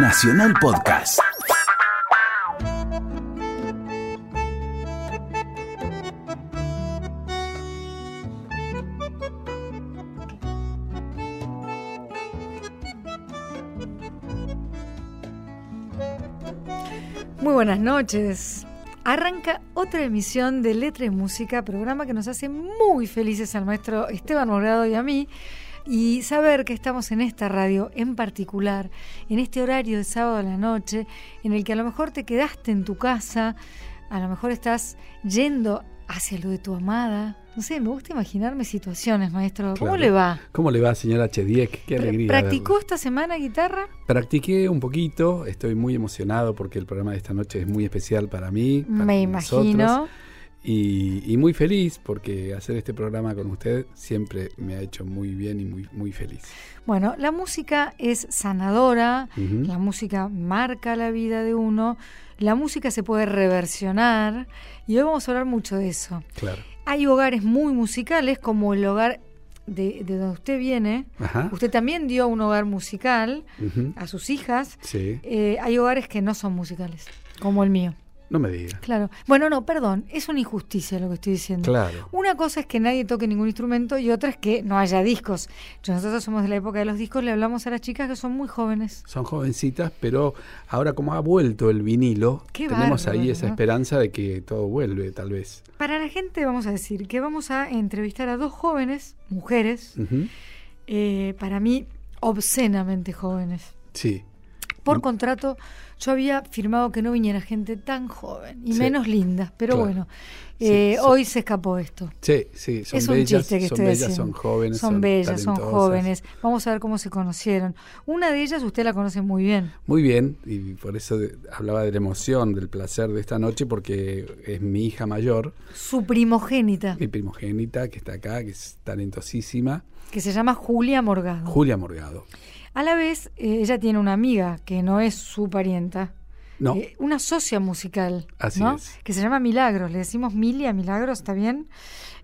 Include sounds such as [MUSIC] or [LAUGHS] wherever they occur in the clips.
Nacional Podcast. Muy buenas noches. Arranca otra emisión de Letra y Música, programa que nos hace muy felices al maestro Esteban Morgado y a mí. Y saber que estamos en esta radio en particular, en este horario de sábado a la noche, en el que a lo mejor te quedaste en tu casa, a lo mejor estás yendo hacia lo de tu amada. No sé, me gusta imaginarme situaciones, maestro. ¿Cómo Claro. le va? ¿Cómo le va, señora Chediek? Qué alegría. ¿Practicó verla. esta semana guitarra? Practiqué un poquito, estoy muy emocionado porque el programa de esta noche es muy especial para mí. para Me nosotros, imagino. Y, y muy feliz porque hacer este programa con usted siempre me ha hecho muy bien y muy, muy feliz. Bueno, la música es sanadora, la música marca la vida de uno, la música se puede reversionar y hoy vamos a hablar mucho de eso. Claro. Hay hogares muy musicales como el hogar de, de donde usted viene. Ajá. Usted también dio un hogar musical a sus hijas. Sí. Eh, hay hogares que no son musicales, como el mío. No me diga. Claro. Bueno, no, perdón, es una injusticia lo que estoy diciendo. Claro. Una cosa es que nadie toque ningún instrumento y otra es que no haya discos. Nosotros somos de la época de los discos, le hablamos a las chicas que son muy jóvenes. Son jovencitas, pero ahora como ha vuelto el vinilo, Qué tenemos ahí esa ¿no? esperanza de que todo vuelve, tal vez. Para la gente vamos a decir que vamos a entrevistar a dos jóvenes, mujeres, eh, para mí obscenamente jóvenes. Sí. Por contrato, yo había firmado que no viniera gente tan joven y Sí. menos linda, pero Claro. bueno, eh, sí. hoy se escapó esto. Sí, sí, son es un bellas, chiste que son bellas, son jóvenes, Son bellas, son jóvenes. Vamos a ver cómo se conocieron. Una de ellas usted la conoce muy bien. Muy bien, y por eso de- hablaba de la emoción, del placer de esta noche, porque es mi hija mayor, Su primogénita, mi primogénita, que está acá, que es talentosísima, que se llama Julia Morgado. Julia Morgado. A la vez, eh, ella tiene una amiga que no es su parienta, No, eh, una socia musical, Así ¿no? es. Que se llama Milagros. Le decimos Milia Milagros, ¿está bien?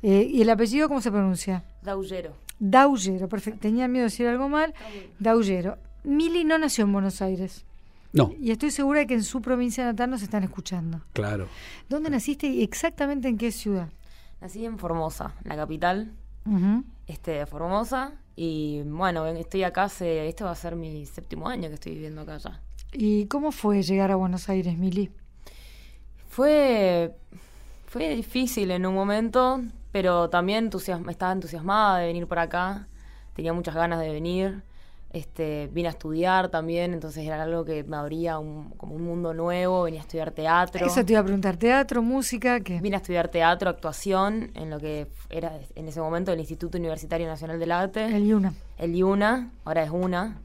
Eh, ¿Y el apellido cómo se pronuncia? Daullero. Daullero, perfecto. Tenía miedo de decir algo mal. Daullero. Mili no nació en Buenos Aires. no, Y estoy segura de que en su provincia natal nos están escuchando. claro. ¿Dónde naciste y exactamente en qué ciudad? Nací en Formosa, la capital Ujú. este, de Formosa. Y bueno, estoy acá hace. Este va a ser mi séptimo año que estoy viviendo acá ya. ¿Y cómo fue llegar a Buenos Aires, Mili? Fue. Fue difícil en un momento, pero también entusiasma, estaba entusiasmada de venir por acá. Tenía muchas ganas de venir. Este, vine a estudiar también, entonces era algo que me abría un- como un mundo nuevo. Venía a estudiar teatro. Eso te iba a preguntar, teatro, música, ¿qué? Vine a estudiar teatro, actuación, en lo que era en ese momento el Instituto Universitario Nacional del Arte, El Yuna. el IUNA, ahora es UNA.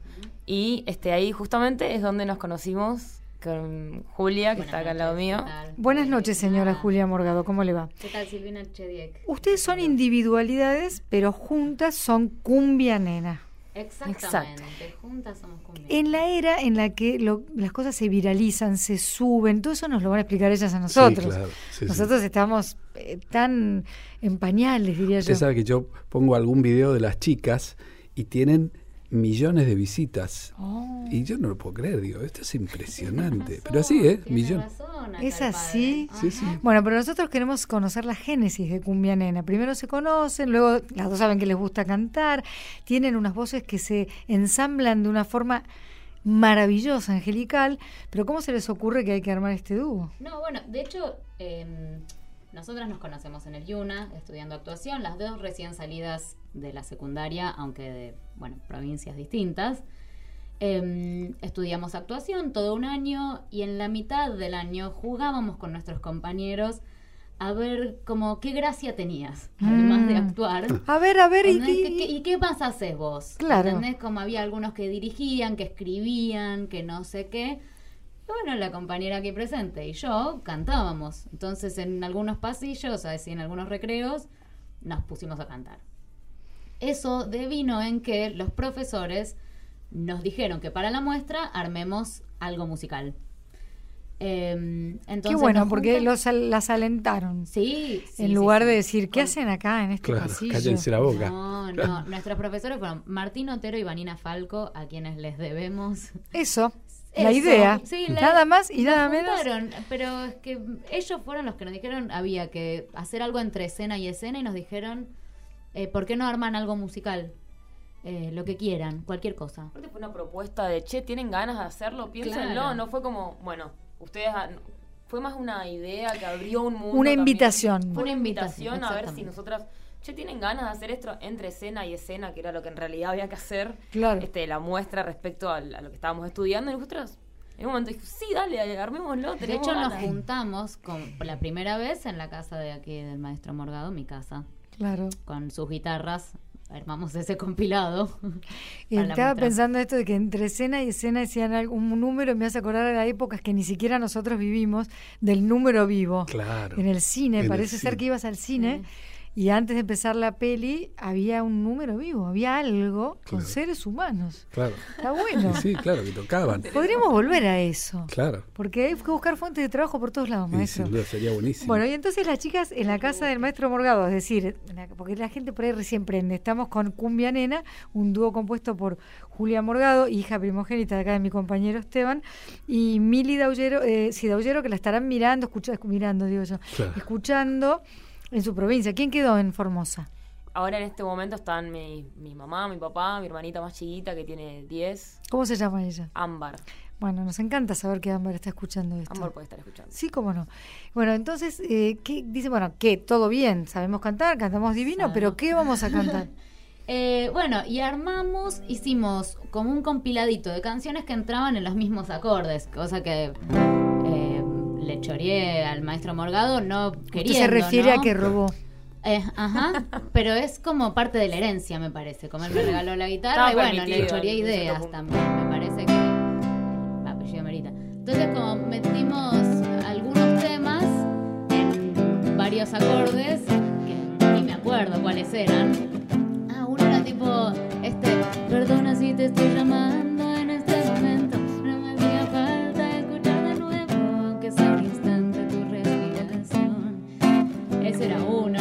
Y este ahí justamente es donde nos conocimos con Julia, que está acá al lado mío. Buenas noches, señora Julia Morgado, ¿cómo le va? ¿Qué tal, Silvina Chediek? Ustedes son individualidades, pero juntas son cumbia nena. Exactamente. Juntas somos cumbia. En la era en la que lo- las cosas se viralizan, se suben, todo eso nos lo van a explicar ellas a nosotros. Sí, claro. sí, sí. Nosotros estamos eh, tan en pañales, diría Usted yo. sabe que yo pongo algún video de las chicas y tienen millones de visitas. Oh, Y yo no lo puedo creer, digo, esto es impresionante. [LAUGHS] Pero así, ¿eh? Millones. ¿Es así? Sí, sí. Bueno, pero nosotros queremos conocer la génesis de Cumbia Nena. Primero se conocen, luego las dos saben que les gusta cantar, tienen unas voces que se ensamblan de una forma maravillosa, angelical, pero ¿cómo se les ocurre que hay que armar este dúo? No, bueno, de hecho, eh, nosotras nos conocemos en el Yuna, estudiando actuación, las dos recién salidas de la secundaria, aunque de, bueno, provincias distintas. Eh, estudiamos actuación todo un año y en la mitad del año jugábamos con nuestros compañeros a ver como qué gracia tenías, además de Mm. actuar. A ver, a ver, y. ¿Qué- qué- ¿Y qué más haces vos? Claro. ¿Entendés? Como había algunos que dirigían, que escribían, que no sé qué. Bueno, la compañera aquí presente y yo cantábamos. Entonces, en algunos pasillos, así en algunos recreos, nos pusimos a cantar. Eso devino en que los profesores nos dijeron que para la muestra armemos algo musical. Eh, entonces Qué bueno, nos porque los, al- las alentaron. Sí, sí, en sí, lugar sí. de decir, ¿qué hacen acá en este Claro, pasillo? cállense la boca. No, no, nuestros profesores fueron Martín Otero y Vanina Falco, a quienes les debemos. Eso, la Eso, idea. sí, la- nada más y nada menos. Pero es que ellos fueron los que nos dijeron había que hacer algo entre escena y escena y nos dijeron, eh, ¿por qué no arman algo musical? Eh, lo que quieran, cualquier cosa. Aparte fue una propuesta de, che, ¿tienen ganas de hacerlo? Piénsenlo. Claro. No fue como, bueno, ustedes... han- Fue más una idea que abrió un mundo. Una también. invitación. Fue una invitación a ver si nosotras, che, ¿tienen ganas de hacer esto entre escena y escena? Que era lo que en realidad había que hacer. Claro. Este, la muestra respecto a, lo que estábamos estudiando. Y nosotros, en un momento, dijimos, sí, dale, armémoslo. De hecho, nos ganas". juntamos con, por la primera vez en la casa de aquí del maestro Morgado, mi casa, Claro. con sus guitarras. Armamos ese compilado. Y estaba pensando esto de que entre escena y escena decían algún número, me hace acordar de las épocas que ni siquiera nosotros vivimos, del número vivo. Claro. En el cine, En el parece ser cine. que ibas al cine y antes de empezar la peli había un número vivo, había algo con seres humanos. Claro. Está bueno. Sí, claro, que tocaban. Podríamos volver a eso. Claro. Porque hay que buscar fuentes de trabajo por todos lados, maestro. duda sería buenísimo. Bueno, y entonces las chicas en la casa del maestro Morgado, es decir, porque la gente por ahí recién prende, estamos con Cumbia Nena, un dúo compuesto por Julia Morgado, hija primogénita de acá de mi compañero Esteban, y Mili Daullero, eh, sí, Daullero, que la estarán mirando, escucha, mirando, digo yo, Claro. escuchando en su provincia. ¿Quién quedó en Formosa? Ahora en este momento están mi, mi mamá, mi papá, mi hermanita más chiquita que tiene 10, ¿Cómo se llama ella? Ámbar. Bueno, nos encanta saber que Ámbar está escuchando esto. Ámbar puede estar escuchando. Sí, cómo no. Bueno, entonces, eh, ¿qué? dice, bueno, que todo bien, sabemos cantar, cantamos divino, Sabemos. pero ¿qué vamos a cantar? [LAUGHS] Eh, bueno, y armamos, hicimos como un compiladito de canciones que entraban en los mismos acordes, cosa que le choreé al maestro Morgado, no quería. Se refiere a que robó. Eh, ajá, pero es como parte de la herencia, me parece. Como él me regaló la guitarra Estaba y bueno, le choreé ideas también. Me parece que el apellido merita. Entonces, como metimos algunos temas en varios acordes, que ni me acuerdo cuáles eran. Ah, uno era tipo, este, perdona si te estoy llamando en este Ese era uno.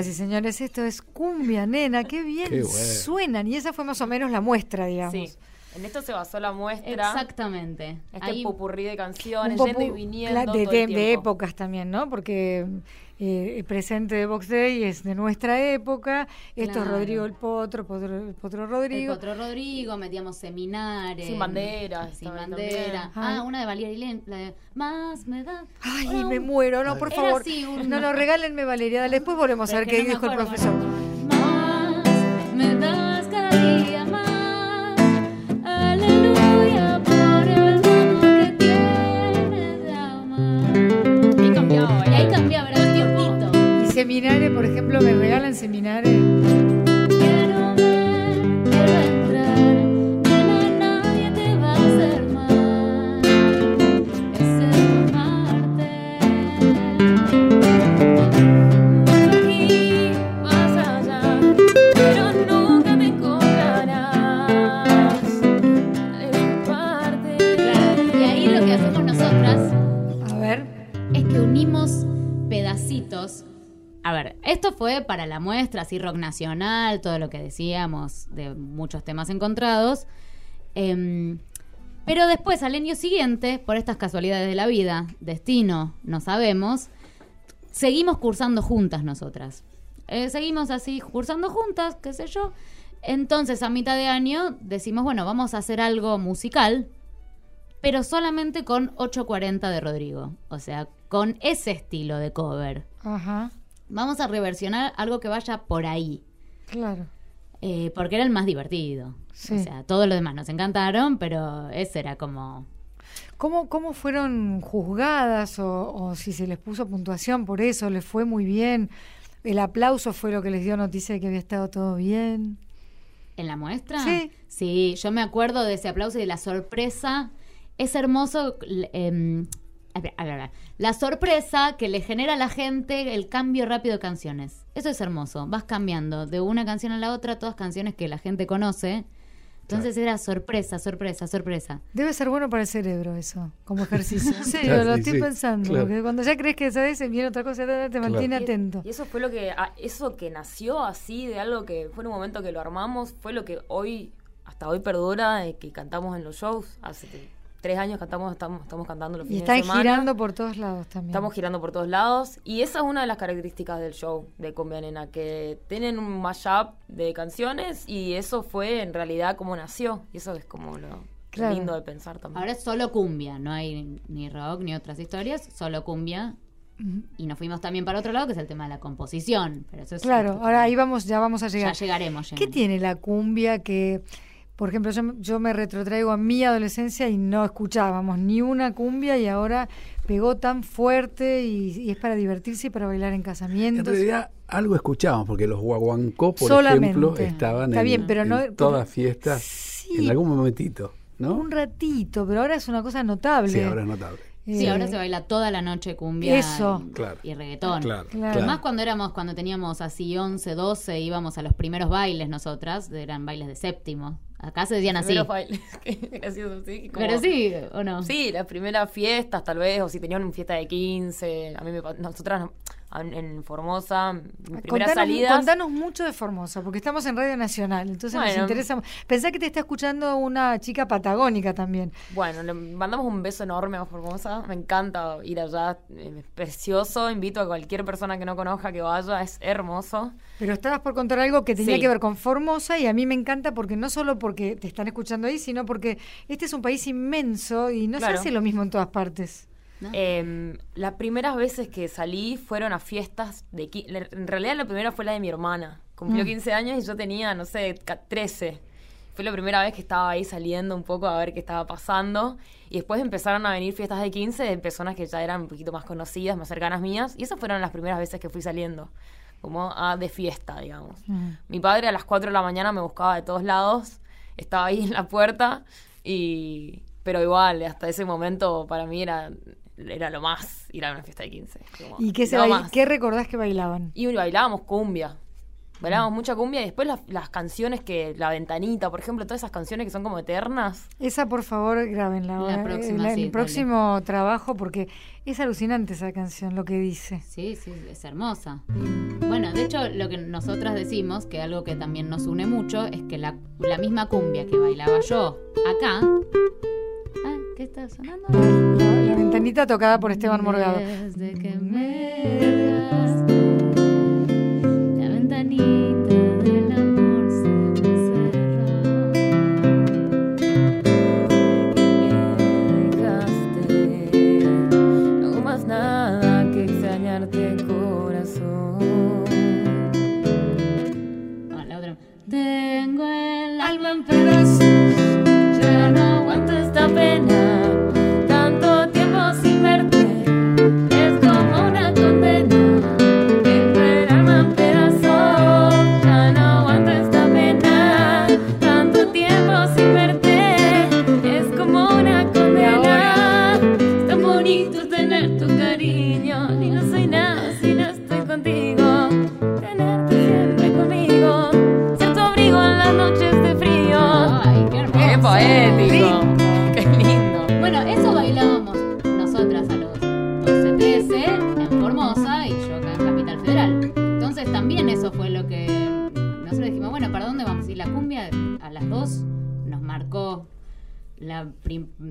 Señoras y señores, esto es Cumbia Nena, qué bien Qué bueno. suenan. Y esa fue más o menos la muestra, digamos. Sí. En esto se basó la muestra. Exactamente. Este Ahí- popurrí de canciones, yendo y viniendo. cla- todo de, el de- de tiempo. épocas también, ¿no? Porque eh, el presente de Box Day es de nuestra época. Esto es. Rodrigo el Potro, Potro, el Potro El Rodrigo. Potro Rodrigo, metíamos seminares. Sin bandera, Sin bandera. Ah, una de Valeria Lin, la de Más me da. Ay, Ahora me muero, no, por Era favor. así un- No, no, regálenme Valeria. Dale, Después volvemos a ver qué no dijo el profesor. Más me das cada día seminares, por ejemplo, me regalan seminares. Esto fue para la muestra, así rock nacional, todo lo que decíamos de muchos temas encontrados. Em, pero después, al año siguiente, por estas casualidades de la vida, destino, no sabemos, seguimos cursando juntas nosotras. Eh, seguimos así cursando juntas, qué sé yo. Entonces, a mitad de año, decimos, bueno, vamos a hacer algo musical, pero solamente con 840 de Rodrigo. O sea, con ese estilo de cover. Ajá, Vamos a reversionar algo que vaya por ahí. claro. eh, porque era el más divertido. Sí. O sea, todos los demás nos encantaron, pero ese era como... ¿Cómo, ¿Cómo fueron juzgadas o, o si se les puso puntuación por eso? ¿Les fue muy bien? ¿El aplauso fue lo que les dio noticia de que había estado todo bien? ¿En la muestra? Sí. Sí, yo me acuerdo de ese aplauso y de la sorpresa. Es hermoso. l- a ver, a ver, a ver. La sorpresa que le genera a la gente el cambio rápido de canciones. Eso es hermoso. Vas cambiando de una canción a la otra, todas canciones que la gente conoce. Entonces era sorpresa, sorpresa, sorpresa. Debe ser bueno para el cerebro eso, como [LAUGHS] ejercicio. En serio, Claro, lo estoy sí, pensando. claro. Porque cuando ya crees que sabes, viene otra cosa, te mantiene atento. Y eso fue lo que, a- eso que nació así de algo que fue en un momento que lo armamos, fue lo que hoy, hasta hoy perdura, de que cantamos en los shows. Hace tres años cantamos, estamos, estamos cantando los Y fines están de semana. girando por todos lados también. Estamos girando por todos lados. Y esa es una de las características del show de Cumbia Nena, que tienen un mashup de canciones y eso fue en realidad como nació. Y eso es como lo, Claro. lindo de pensar también. Ahora es solo cumbia, no hay ni rock ni otras historias, solo cumbia. Y nos fuimos también para otro lado, que es el tema de la composición. Pero eso es Claro, ahora ahí vamos, ya vamos a Ya llegar. llegaremos. ¿Qué llegaremos. tiene la cumbia que, por ejemplo, yo, yo me retrotraigo a mi adolescencia y no escuchábamos ni una cumbia y ahora pegó tan fuerte y, y es para divertirse y para bailar en En casamientos? realidad algo escuchábamos, porque los guaguancó, por Solamente. ejemplo, estaban Está en, bien, pero en no- todas fiestas Sí. en algún momentito, ¿no? Un ratito, pero ahora es una cosa notable. Sí, ahora es notable. Sí, Eh, ahora se baila toda la noche cumbia Eso. y, Claro. y reggaetón. Claro, Claro. claro. Más cuando éramos, cuando teníamos así 11, 12, íbamos a los primeros bailes nosotras, eran bailes de séptimo. Acá se decían así. Primeros bailes. [LAUGHS] Qué gracioso, sí. como- Pero sí, ¿o no? Sí, las primeras fiestas tal vez, o si tenían una fiesta de 15. A mí me nosotras en, Formosa, mis primeras Contanos, salidas. contanos mucho de Formosa, porque estamos en Radio Nacional, entonces nos interesa. Pensá que te está escuchando una chica patagónica también. Bueno, le mandamos un beso enorme a Formosa. Me encanta ir allá. eh, Es precioso. Invito a cualquier persona que no conozca que vaya. Es hermoso. Pero estabas por contar algo que tenía Sí. que ver con Formosa y a mí me encanta porque no solo porque te están escuchando ahí, sino porque este es un país inmenso y no Claro. se hace lo mismo en todas partes. ¿No? Eh, las primeras veces que salí fueron a fiestas de... En realidad la primera fue la de mi hermana. Cumplió Mm. 15 años y yo tenía, no sé, ca- 13. Fue la primera vez que estaba ahí saliendo un poco a ver qué estaba pasando. Y después empezaron a venir fiestas de 15 de personas que ya eran un poquito más conocidas, más cercanas mías. Y esas fueron las primeras veces que fui saliendo. Como a, de fiesta, digamos. Mm. Mi padre a las 4 de la mañana me buscaba de todos lados. Estaba ahí en la puerta. Y... Pero igual, hasta ese momento para mí era, era lo más ir a una fiesta de 15. Como, ¿Y qué, se qué recordás que bailaban? Y bailábamos cumbia. Bailábamos mucha cumbia y después las, las canciones que, La Ventanita, por ejemplo, todas esas canciones que son como eternas. Esa, por favor, grábenla. La eh, próxima, la- sí, el próximo trabajo, porque es alucinante esa canción, lo que dice. Sí, sí, es hermosa. Bueno, de hecho, lo que nosotras decimos, que algo que también nos une mucho, es que la, la misma cumbia que bailaba yo acá. ¿Qué está sonando? La, la ventanita tocada por Esteban Morgado. Desde que me dejaste, la ventanita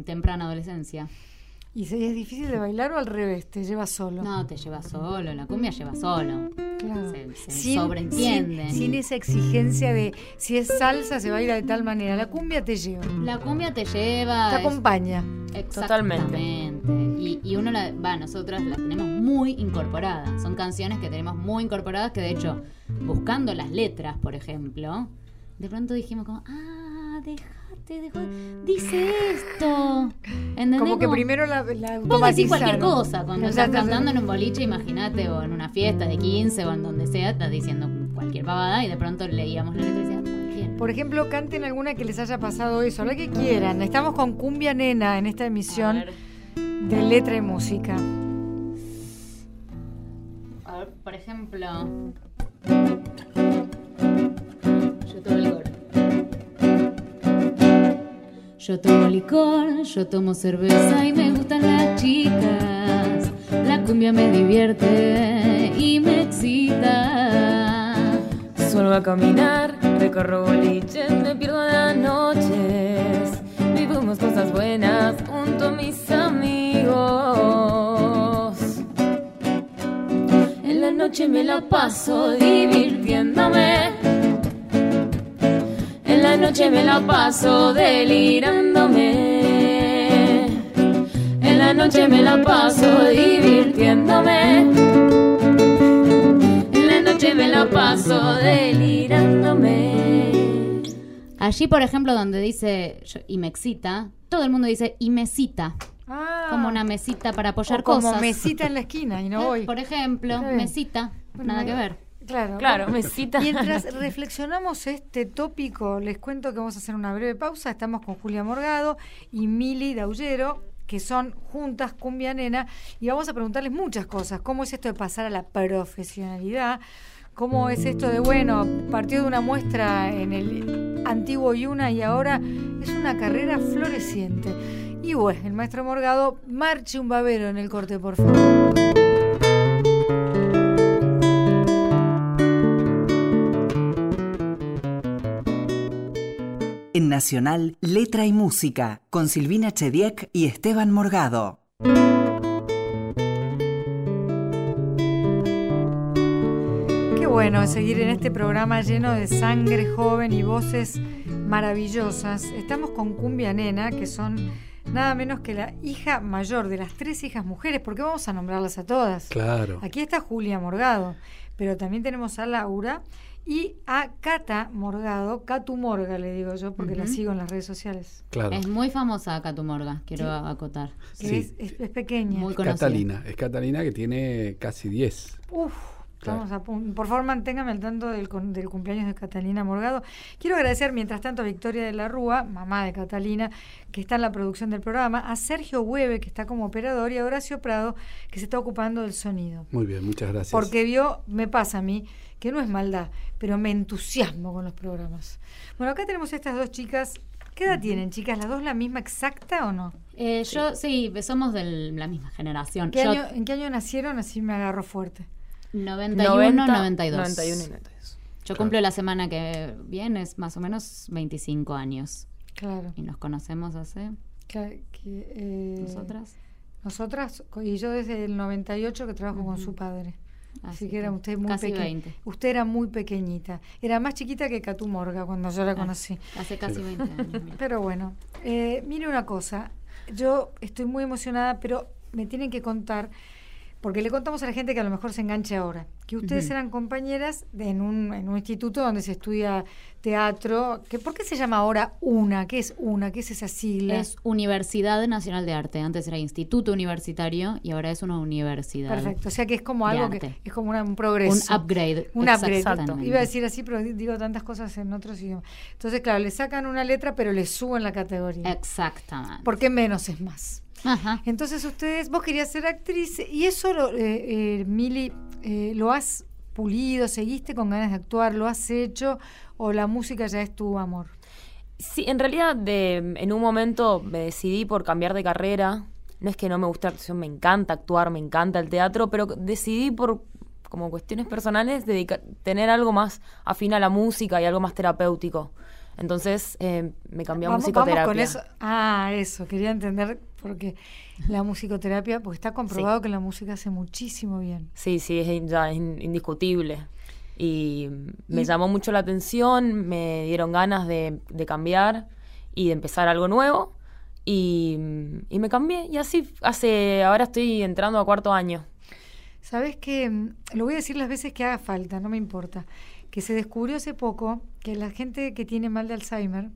temprana adolescencia. ¿Y si es difícil de bailar o al revés? ¿Te lleva solo? No, te lleva solo, la cumbia lleva solo. Claro. Se, se sobreentiende. sin- sin esa exigencia de si es salsa se baila de tal manera. La cumbia te lleva, La cumbia te lleva... te es- acompaña. Exactamente. Y, y uno la, va, nosotras la tenemos muy incorporada. Son canciones que tenemos muy incorporadas que de hecho, buscando las letras, por ejemplo, de pronto dijimos como, ah, déjate, dejo- dice esto. ¿Entendés? Como que primero la, la Vos decís cualquier automatizaron. cosa cuando estás te- cantando en un boliche, imagínate, o en una fiesta de 15 o en donde sea, estás diciendo cualquier pavada y de pronto leíamos la letra y decíamos cualquier. Por ejemplo, canten alguna que les haya pasado eso, la que quieran. Estamos con Cumbia Nena en esta A emisión ver, de Letra y Música. A ver, por ejemplo. Yo tomo licor. Yo tomo licor, yo tomo cerveza y me gustan las chicas. La cumbia me divierte y me excita. Suelo a caminar, recorro boliches, me pierdo las noches. Vivimos cosas buenas junto a mis amigos. En la noche me la paso divirtiéndome. En la noche me la paso delirándome. En la noche me la paso divirtiéndome. En la noche me la paso delirándome. Allí, por ejemplo, donde dice yo- y me excita, todo el mundo dice y me cita, Ah, como una mesita para apoyar o como cosas. mesita en la esquina y no [LAUGHS] voy. Por ejemplo, mesita, Bueno, nada que ver. Claro. Claro, mesita. Mientras reflexionamos este tópico, les cuento que vamos a hacer una breve pausa. Estamos con Julia Morgado y Mili Daullero, que son juntas Cumbia Nena, y vamos a preguntarles muchas cosas. ¿Cómo es esto de pasar a la profesionalidad? ¿Cómo es esto de, bueno, partió de una muestra en el antiguo Yuna y ahora es una carrera floreciente? Y bueno, el maestro Morgado, marche un babero en el corte, por favor. Nacional, Letra y Música, con Silvina Chediek y Esteban Morgado. Qué bueno seguir en este programa lleno de sangre joven y voces maravillosas. Estamos con Cumbia Nena, que son nada menos que la hija mayor de las tres hijas mujeres, porque vamos a nombrarlas a todas. Claro. Aquí está Julia Morgado, pero también tenemos a Laura y a Cata Morgado, Catu Morga le digo yo, porque la sigo en las redes sociales. Claro. Es muy famosa Catumorga, quiero acotar. Que Sí. es, es- es pequeña. Muy conocida. Catalina. Es Catalina que tiene casi 10. Uf, Claro. Estamos a Por favor, manténgame al tanto del, con- del cumpleaños de Catalina Morgado. Quiero agradecer, mientras tanto, a Victoria de la Rúa, mamá de Catalina, que está en la producción del programa, a Sergio Hueve, que está como operador, y a Horacio Prado, que se está ocupando del sonido. Muy bien, muchas gracias. Porque vio, me pasa a mí, que no es maldad, pero me entusiasmo con los programas. Bueno, acá tenemos estas dos chicas. ¿Qué edad tienen, chicas? ¿Las dos la misma exacta o no? Eh, yo, sí, somos de la misma generación. ¿Qué Yo, año- ¿En qué año nacieron? Así me agarro fuerte. 91, 90, 92. 91 y 92. Yo cumplo la semana que viene, es más o menos 25 años. Claro. Y nos conocemos hace, Que- que, eh, nosotras. Nosotras, y yo desde el 98 que trabajo con su padre. Así, que era usted muy pequeña. 20. Usted era muy pequeñita. Era más chiquita que Catu Morga cuando yo la Ah, conocí. Hace casi 20 años. [LAUGHS] Pero bueno, eh, mire una cosa. Yo estoy muy emocionada, pero me tienen que contar, porque le contamos a la gente que a lo mejor se enganche ahora, que ustedes eran compañeras de- en, un, en un instituto donde se estudia teatro. Que, ¿Por qué se llama ahora UNA? ¿Qué es UNA? ¿Qué es esa sigla? Es Universidad Nacional de Arte. Antes era Instituto Universitario y ahora es una universidad. Perfecto, o sea que es como algo que es como una- un Un progreso. upgrade. Un upgrade. Iba a decir así, pero di- digo tantas cosas en otros idiomas. Entonces, claro, le sacan una letra, pero le suben la categoría. Exactamente. Porque menos es más. Ajá. Entonces, ustedes, vos querías ser actriz y eso, lo, eh, eh, Mili, eh, lo has pulido, seguiste con ganas de actuar, lo has hecho o la música ya es tu amor. Sí, en realidad de, en un momento me decidí por cambiar de carrera. No es que no me guste la actuación, me encanta actuar, me encanta el teatro, pero decidí por como cuestiones personales dedicar, tener algo más afín a la música y algo más terapéutico. Entonces eh, me cambié a Vamos, musicoterapia. vamos con eso. Ah, eso, quería entender porque la musicoterapia, porque está comprobado que la música hace muchísimo bien. Sí, sí, es, ya es in- indiscutible. Y me Y- llamó mucho la atención, me dieron ganas de, de cambiar y de empezar algo nuevo. Y, y me cambié. Y así, hace, ahora estoy entrando a cuarto año. Sabes que lo voy a decir las veces que haga falta, no me importa. Que se descubrió hace poco que la gente que tiene mal de Alzheimer,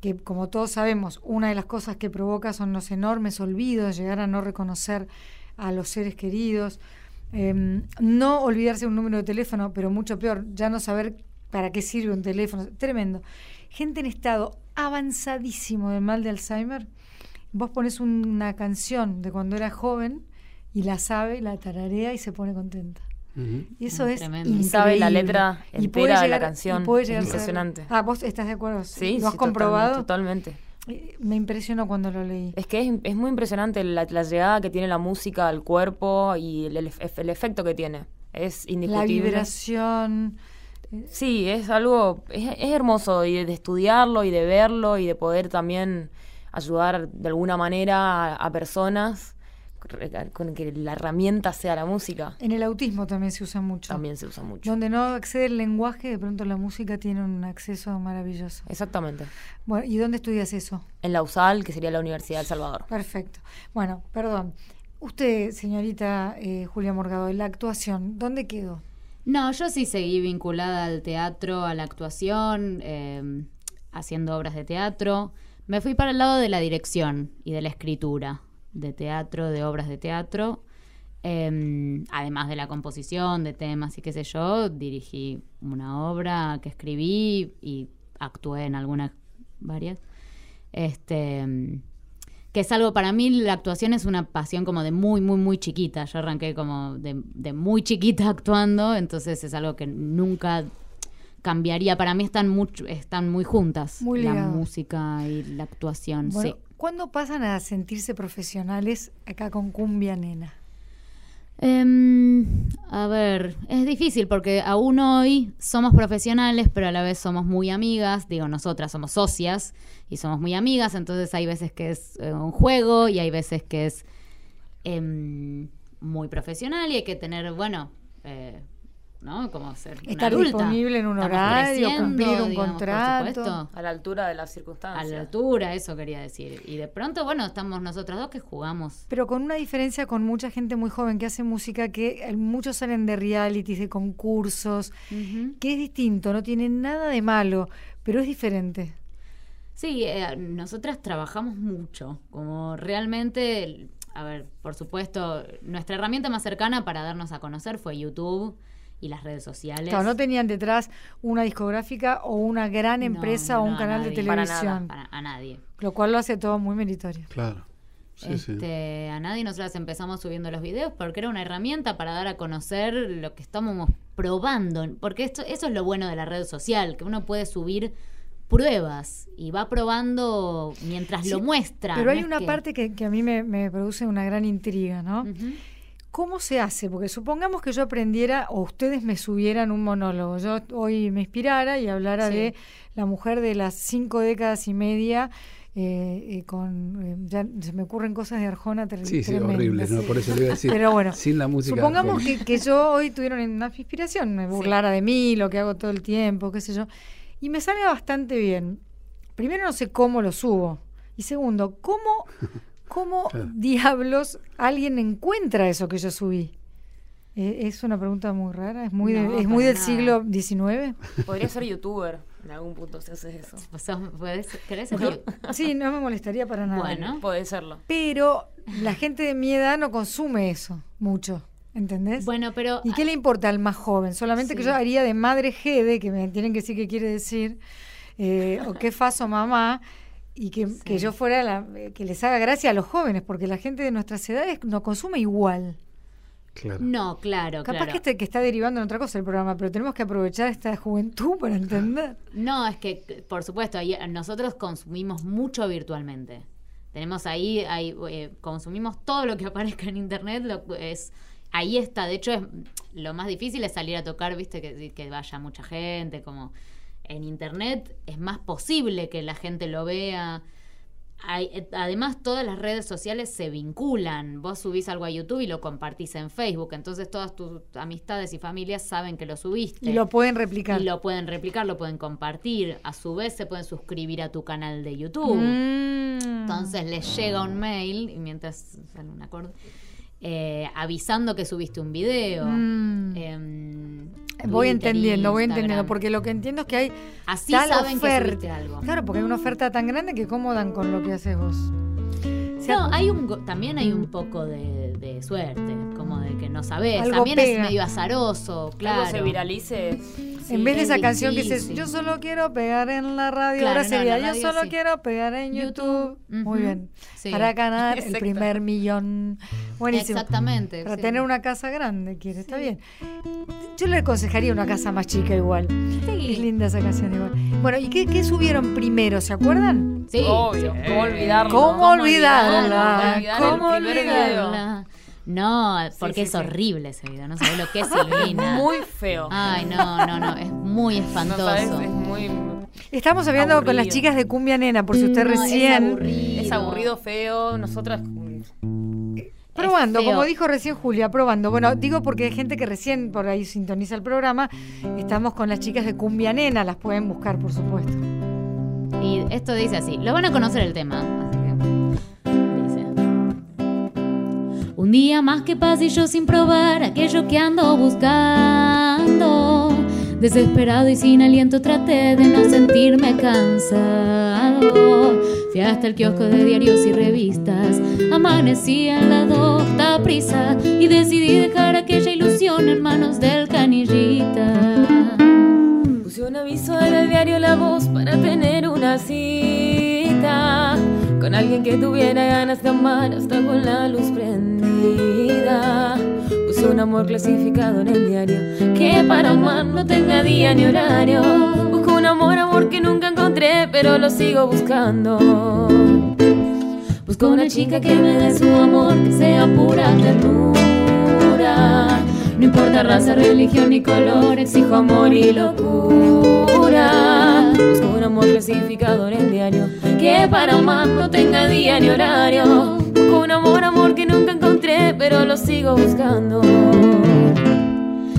que como todos sabemos, una de las cosas que provoca son los enormes olvidos, llegar a no reconocer a los seres queridos, em, no olvidarse un número de teléfono, pero mucho peor, ya no saber para qué sirve un teléfono, tremendo. Gente en estado avanzadísimo de mal de Alzheimer, vos pones una canción de cuando era joven y la sabe, la tararea y se pone contenta. Y eso es increíble. Sabe la letra Y puede entera de la y canción. puede Es a impresionante. Ah, ¿vos estás de acuerdo? Sí, ¿Lo has sí, comprobado? Totalmente. Me impresionó cuando lo leí. Es que es, es muy impresionante la, la llegada que tiene la música al cuerpo y el, el ef- el efecto que tiene. Es La indiscutible. vibración. Sí, es algo, es, es hermoso y de estudiarlo y de verlo y de poder también ayudar de alguna manera a, a personas con que la herramienta sea la música. En el autismo también se usa mucho. También se usa mucho. Donde no accede el lenguaje, de pronto la música tiene un acceso maravilloso. Exactamente. Bueno, ¿y dónde estudias eso? En la USAL, que sería la Universidad del Salvador. Perfecto. Bueno, perdón. Usted, señorita eh, Julia Morgado, la actuación, ¿dónde quedó? No, yo sí seguí vinculada al teatro, a la actuación, eh, haciendo obras de teatro. Me fui para el lado de la dirección y de la escritura de teatro, de obras de teatro. Eh, además de la composición de temas y qué sé yo, dirigí una obra que escribí y actué en algunas, varias. Este, que es algo para mí la actuación es una pasión como de muy muy muy chiquita yo arranqué como de, de muy chiquita actuando entonces es algo que nunca cambiaría para mí están mucho están muy juntas Muy la música y la actuación Bueno, sí ¿cuándo pasan a sentirse profesionales acá con Cumbia Nena? Em, a ver, es difícil porque aún hoy somos profesionales, pero a la vez somos muy amigas. Digo, nosotras somos socias y somos muy amigas, entonces hay veces que es eh, un juego y hay veces que es em, muy profesional y hay que tener, bueno, eh, ¿no? Como ser una Estar adulta. disponible en un horario, cumplir un digamos, por contrato. supuesto. A la altura de las A circunstancias. la altura, eso quería decir. Y de pronto, bueno, estamos nosotras dos que jugamos. Pero con una diferencia con mucha gente muy joven que hace música, que eh, muchos salen de realities, de concursos, que es distinto, no tiene nada de malo, pero es diferente. Sí, eh, nosotras trabajamos mucho, como realmente, a ver, por supuesto, nuestra herramienta más cercana para darnos a conocer fue YouTube y las redes sociales. Claro, no tenían detrás una discográfica o una gran empresa no, o un canal de nadie. Para televisión. Para- a nadie. Lo cual lo hace todo muy meritorio. Claro. Sí, sí. este, A nadie nosotras empezamos subiendo los videos porque era una herramienta para dar a conocer lo que estábamos probando. Porque esto, eso es lo bueno de la red social, que uno puede subir pruebas y va probando mientras Sí, lo muestra. Pero no hay una que- parte que, que a mí me, me produce una gran intriga, ¿no? ¿Cómo se hace? Porque supongamos que yo aprendiera o ustedes me subieran un monólogo. Yo hoy me inspirara y hablara Sí. de la mujer de las cinco décadas y media. eh, eh, con eh, ya se me ocurren cosas de Arjona ter- Sí, sí, horribles, ¿no? Por eso le iba a decir. Pero bueno, sin la música. Supongamos que yo hoy tuviera una inspiración, me burlara de mí, lo que hago todo el tiempo, qué sé yo, y me sale bastante bien. Primero no sé cómo lo subo. Y segundo, ¿cómo, cómo Claro. diablos alguien encuentra eso que yo subí? Eh, es una pregunta muy rara, es muy, de- es muy del nada. siglo XIX. Podría ser youtuber en algún punto si haces eso. [LAUGHS] Podés- ¿Querés ser sí, no me molestaría para nada. Bueno. Puede serlo. Pero la gente de mi edad no consume eso mucho, ¿entendés? Bueno, pero ¿Y qué le importa al más joven? Solamente que yo haría de madre Gede, que me tienen que decir qué quiere decir, eh, o qué faso mamá, y que, Sí. que yo fuera la eh, que les haga gracia a los jóvenes, porque la gente de nuestras edades no consume igual. Claro. no, claro, Capaz claro. que, este, que está derivando en otra cosa el programa, pero tenemos que aprovechar esta juventud para entender. No, es que, por supuesto, eh, nosotros consumimos mucho virtualmente. Tenemos ahí, ahí eh, consumimos todo lo que aparezca en internet, lo, es ahí está. De hecho, es lo más difícil es salir a tocar, viste, que, que vaya mucha gente, como en internet es más posible que la gente lo vea. Hay- eh, además, todas las redes sociales se vinculan. Vos subís algo a YouTube y lo compartís en Facebook. Entonces, todas tus amistades y familias saben que lo subiste. Y lo pueden replicar. Y lo pueden replicar, lo pueden compartir. A su vez se pueden suscribir a tu canal de YouTube. Mm. Entonces les llega un mail, y mientras sale un acorde, eh, avisando que subiste un video. Mm. Em, Voy entendiendo, voy entendiendo, porque lo que entiendo es que hay Así tal saben oferta. algo. Claro, porque hay una oferta tan grande que cómo dan con lo que haces vos. O sea, No, hay un, go- también hay un poco de, de suerte, como de que no sabés. Algo también pega. es medio azaroso, Que claro. algo se viralice. Sí, en vez de es esa canción que dice, difícil. yo solo quiero pegar en la radio, Claro, ahora sería, yo solo sí. quiero pegar en YouTube. YouTube, Muy bien. sí. Para ganar [LAUGHS] el primer millón. Buenísimo. Exactamente. Para sí. tener una casa grande, quiere, está bien. Yo le aconsejaría una casa más chica igual. Sí. Es linda esa canción igual. Bueno, ¿y qué, qué subieron primero? ¿Se acuerdan? Sí. Obvio. ¿Cómo olvidarlo? ¿Cómo olvidarla? olvidar ¿Cómo olvidarla? No, porque sí, es sí. horrible ese video, no sabes lo que es [LAUGHS] Silvina. Muy feo. Ay, no, no, no, es muy No espantoso. sabes, es muy. Estamos hablando con las chicas de Cumbia Nena, por si usted No, es recién... aburrido. Es aburrido, feo. Nosotras. Probando, como dijo recién Julia, probando. Bueno, digo porque hay gente que recién por ahí sintoniza el programa. Estamos con las chicas de Cumbia Nena, las pueden buscar, por supuesto. Y esto dice así, lo van a conocer el tema. así que. Un día más que pase yo sin probar aquello que ando buscando. Desesperado y sin aliento traté de no sentirme cansado. Fui hasta el kiosco de diarios y revistas. Amanecí en la docta prisa y decidí dejar aquella ilusión en manos del canillita. Puse un aviso en el diario La Voz para tener una cita con alguien que tuviera ganas de amar hasta con la luz prendida. Puse un amor clasificado en el diario que para amar no tenga día ni horario. Busco un amor, amor que nunca encontré, pero lo sigo buscando. Busco una chica que me dé su amor, que sea pura ternura. No importa raza, religión ni color, exijo amor y locura. Busco un amor clasificado en el diario, que para amar no tenga día ni horario. Busco un amor, amor que nunca encontré, pero lo sigo buscando.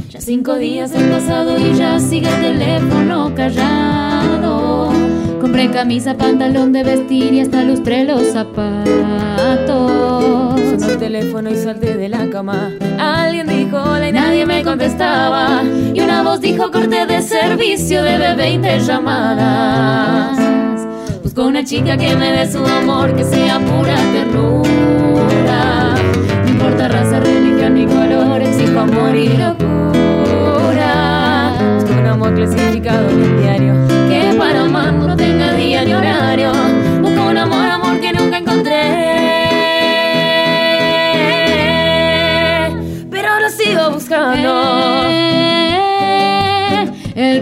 Ya cinco días han pasado y ya sigue el teléfono callado. Compré camisa, pantalón de vestir y hasta lustré los zapatos sonó teléfono y salté de la cama. Alguien dijo hola y nadie me contestaba. Y una voz dijo corte de servicio, debe 20 llamadas. Busco una chica que me dé su amor, que sea pura ternura. No importa raza, religión ni color, exijo amor y locura. Busco un amor clasificado en el diario, que para amar no tengo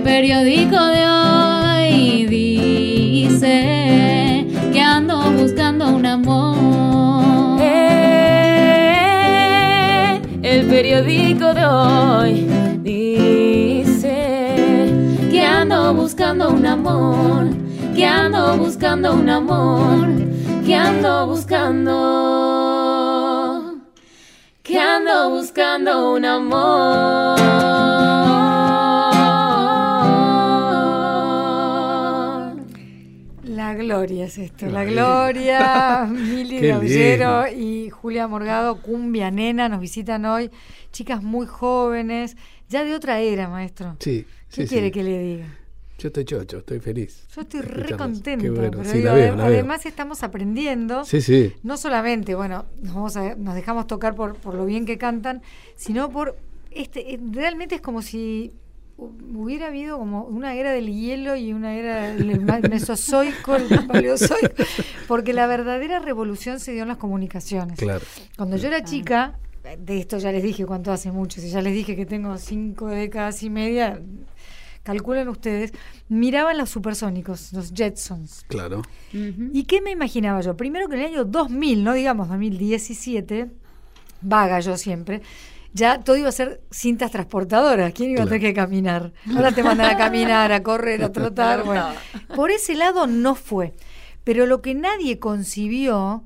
periódico de hoy dice que ando buscando un amor. Eh, el periódico de hoy dice Que ando buscando un amor. Que ando buscando un amor. que ando buscando, que ando buscando un amor. Gloria es esto, la [LAUGHS] Qué gloria, Mili Gaullero y Julia Morgado, Cumbia Nena, nos visitan hoy, chicas muy jóvenes, ya de otra era, maestro. Sí, ¿Qué sí, quiere sí. que le diga? Yo estoy chocho, estoy feliz. Yo estoy re contenta, bueno. Sí, digo, la veo, la además estamos aprendiendo, Sí, sí. no solamente, bueno, nos, vamos a- nos dejamos tocar por, por lo bien que cantan, sino por, este, eh, realmente es como si hubiera habido como una era del hielo y una era del mesozoico, el paleozoico, porque la verdadera revolución se dio en las comunicaciones. Claro. Cuando yo era chica, de esto ya les dije cuánto hace mucho, si ya les dije que tengo cinco décadas y media, calculen ustedes, miraban los supersónicos, los Jetsons. Claro. ¿Y qué me imaginaba yo? Primero que en el año 2000, no digamos 2017, vaga yo siempre, ya todo iba a ser cintas transportadoras. ¿Quién iba a tener que caminar? Ahora te mandan a caminar, a correr, a trotar. Bueno, por ese lado no fue. Pero lo que nadie concibió,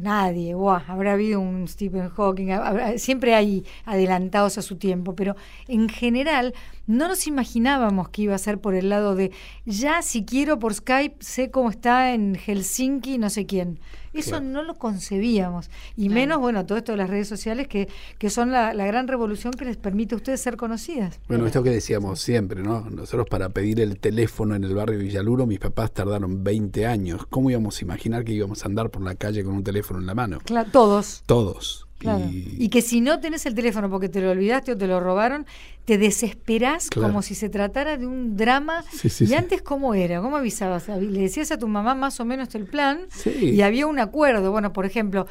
nadie, guau, habrá habido un Stephen Hawking, habrá- siempre hay adelantados a su tiempo, pero en general no nos imaginábamos que iba a ser por el lado de ya si quiero por Skype sé cómo está en Helsinki no sé quién. Eso Claro. no lo concebíamos. Y Claro. menos, bueno, todo esto de las redes sociales que, que son la, la gran revolución que les permite a ustedes ser conocidas. Bueno, esto que decíamos siempre, ¿no? Nosotros para pedir el teléfono en el barrio Villaluro, mis papás tardaron 20 años. ¿Cómo íbamos a imaginar que íbamos a andar por la calle con un teléfono en la mano? Cla- todos. Todos. Claro. Y, Y que si no tenés el teléfono porque te lo olvidaste o te lo robaron, te desesperás Claro. como si se tratara de un drama. Sí, sí, y sí. antes, ¿cómo era? ¿Cómo avisabas? Le decías a tu mamá más o menos el plan y había un acuerdo. Bueno, por ejemplo,